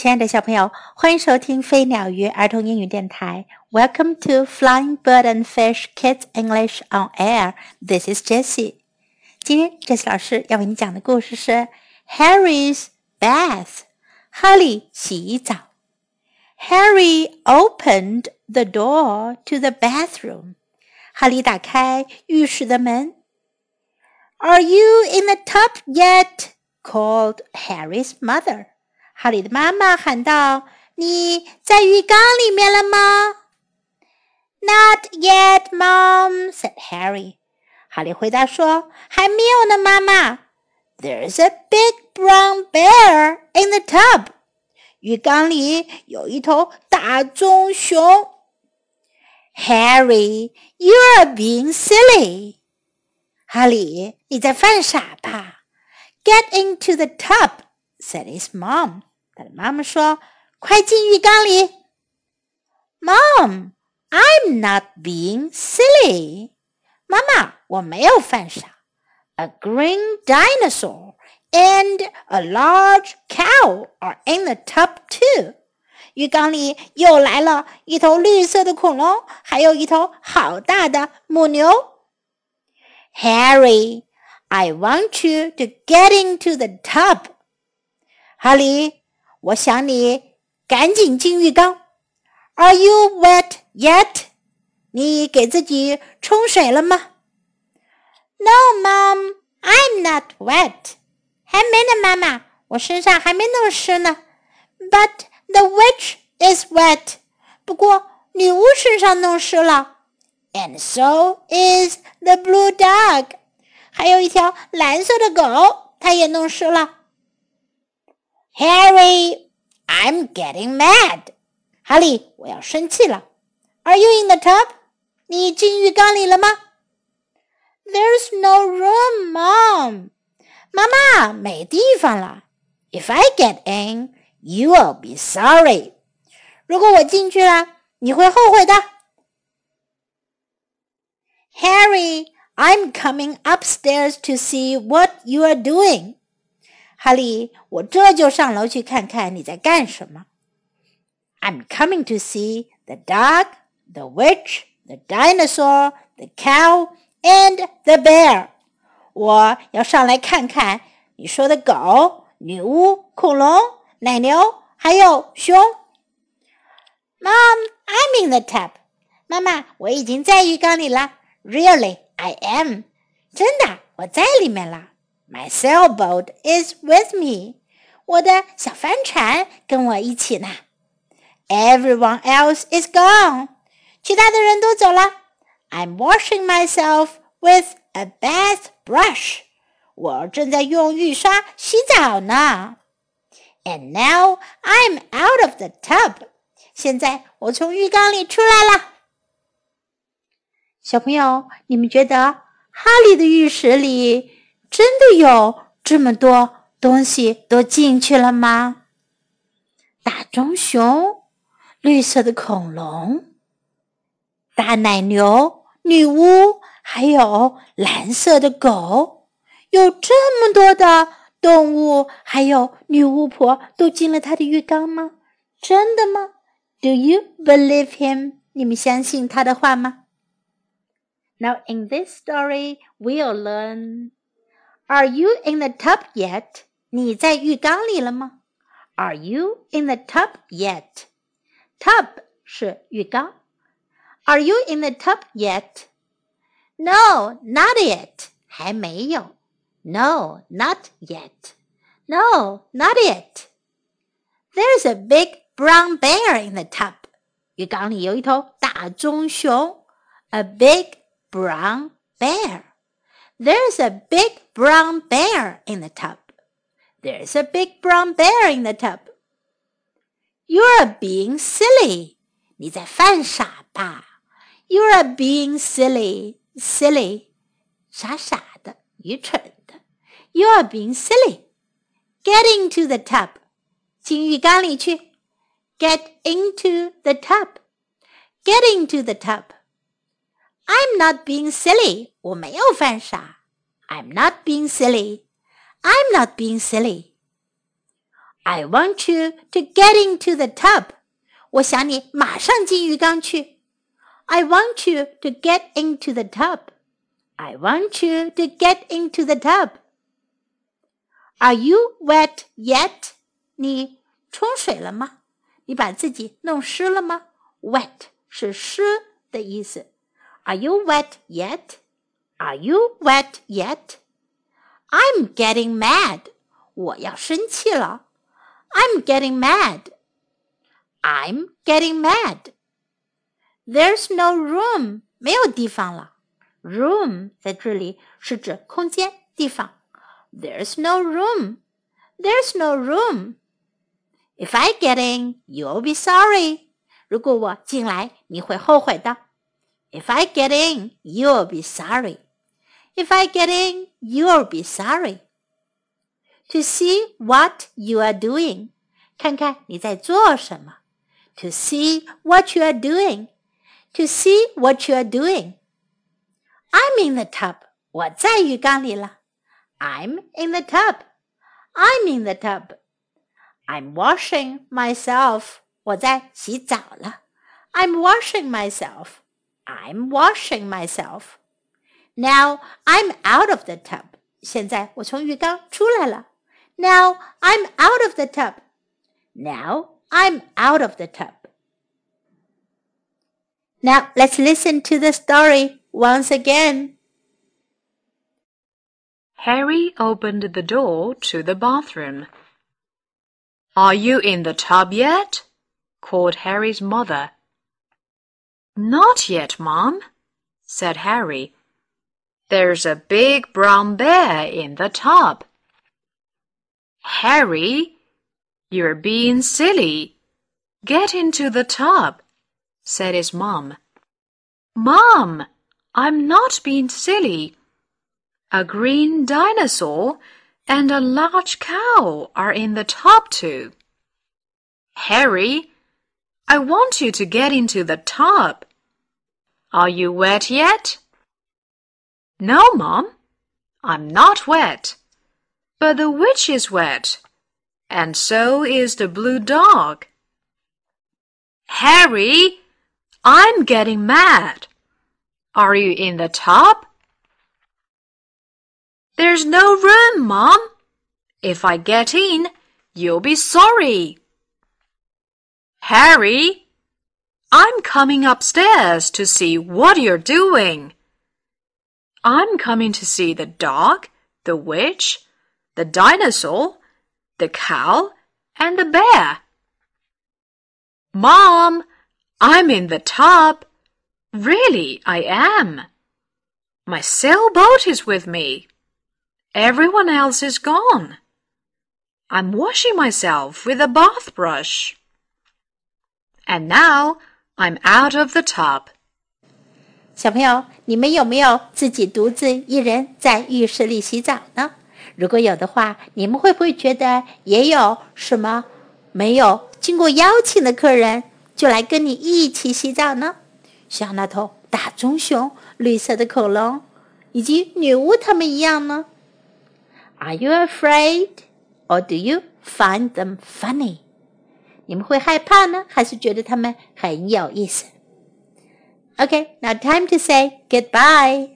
亲爱的小朋友，欢迎收听飞鸟鱼儿童英语电台。Welcome to Flying Bird and Fish Kids English on Air. This is Jessie. 今天 Jessie 老师要为你讲的故事是 Harry's Bath。哈利洗澡。Harry opened the door to the bathroom. 哈利打开浴室的门。Are you in the tub yet? called Harry's mother. 哈利的妈妈喊道：“你在浴缸里面了吗？”“Not yet, Mom,” said Harry. 哈利回答说：“还没有呢，妈妈。”“There's a big brown bear in the tub.” 浴缸里有一头大棕熊。“Harry, you're being silly.” 哈利，你在犯傻吧？“Get into the tub,” said his mom. 他的妈妈说：“快进浴缸里。” Mom, I'm not being silly. 妈妈，我没有犯傻。A green dinosaur and a large cow are in the tub too. 浴缸里又来了一头绿色的恐龙，还有一头好大的母牛。Harry, I want you to get into the tub. 哈利， 我想你赶紧进浴缸。Are you wet yet？你给自己冲水了吗？No, Mom, I'm not wet. 还没呢，妈妈，我身上还没弄湿呢。But the witch is wet. 不过女巫身上弄湿了。And so is the blue dog. 还有一条蓝色的狗，它也弄湿了。Harry, I'm getting mad. 哈利，我要生气了。Are you in the tub? 你进浴缸里了吗？There's no room, Mom. 妈妈，没地方了。If I get in, you will be sorry. 如果我进去了，你会后悔的。Harry, I'm coming upstairs to see what you are doing. 哈利，我这就上楼去看看你在干什么。I'm coming to see the dog, the witch, the dinosaur, the cow, and the bear. 我要上来看看你说的狗、女巫、恐龙、奶牛，还有熊。Mom, I'm in the tub. 妈妈，我已经在浴缸里了。Really, I am. 真的，我在里面了。my sailboat is with me. 我的小帆船跟我一起呢。Everyone else is gone. 其他的人都走了。I'm washing myself with a bath brush. 我正在用浴刷洗澡呢。And now I'm out of the tub. 现在我从浴缸里出来了。小朋友，你们觉得哈利的浴室里？ 真的有这么多东西都进去了吗？大棕熊、绿色的恐龙、大奶牛、女巫，还有蓝色的狗，有这么多的动物，还有女巫婆都进了他的浴缸吗？真的吗？Do you believe him？你们相信他的话吗？Now in this story, we'll learn. Are you in the tub yet? 你在浴缸里了吗？Are you in the tub yet? Tub 是浴缸。Are you in the tub yet? No, not yet. 还没有。No, not yet. No, not yet. There's a big brown bear in the tub. 浴缸里有一头大棕熊。A big brown bear. There's a big brown bear in the tub. There's a big brown bear in the tub. You're being silly. 你在犯傻吧？You're being silly, silly，傻傻的，愚蠢的。You're being silly. Get into the tub. 进浴缸里去。Get into the tub. Get into the tub. I'm not being silly. 我没有犯傻。I'm not being silly. I'm not being silly. I want you to get into the tub. 我想你马上进浴缸去。I want you to get into the tub. I want you to get into the tub. Are you wet yet? 你冲水了吗？你把自己弄湿了吗？Wet 是湿的意思。 Are you wet yet? Are you wet yet? I'm getting mad. 我要生气了。I'm getting mad. I'm getting mad. There's no room. 没有地方了。Room 在这里是指空间、地方。There's no room. There's no room. If I get in, you'll be sorry. 如果我进来，你会后悔的。 If I get in, you'll be sorry. If I get in, you'll be sorry. To see what you are doing. 看看你在做什么。To see what you are doing. To see what you are doing. I'm in the tub. 我在浴缸里了。I'm in the tub. I'm in the tub. I'm washing myself. 我在洗澡了。I'm washing myself. I'm washing myself. Now I'm out of the tub. 现在我从浴缸出来了。Now I'm out of the tub. Now I'm out of the tub. Now let's listen to the story once again. Harry opened the door to the bathroom. Are you in the tub yet? called Harry's mother. Not yet, Mom, said Harry. There's a big brown bear in the tub. Harry, you're being silly. Get into the tub, said his mom. Mom, I'm not being silly. A green dinosaur and a large cow are in the tub too. Harry, I want you to get into the tub. Are you wet yet? No, Mom, I'm not wet. But the witch is wet, and so is the blue dog. Harry, I'm getting mad. Are you in the tub? There's no room, Mom. If I get in, you'll be sorry. Harry, I'm coming upstairs to see what you're doing. I'm coming to see the dog, the witch, the dinosaur, the cow, and the bear. Mom, I'm in the tub. Really, I am. My sailboat is with me. Everyone else is gone. I'm washing myself with a bath brush. And now I'm out of the tub. 小朋友，你们有没有自己独自一人在浴室里洗澡呢？如果有的话，你们会不会觉得也有什么没有经过邀请的客人就来跟你一起洗澡呢？像那头大棕熊、绿色的恐龙以及女巫他们一样呢？Are you afraid, or do you find them funny? 你们会害怕呢，还是觉得他们很有意思？Okay, now time to say goodbye.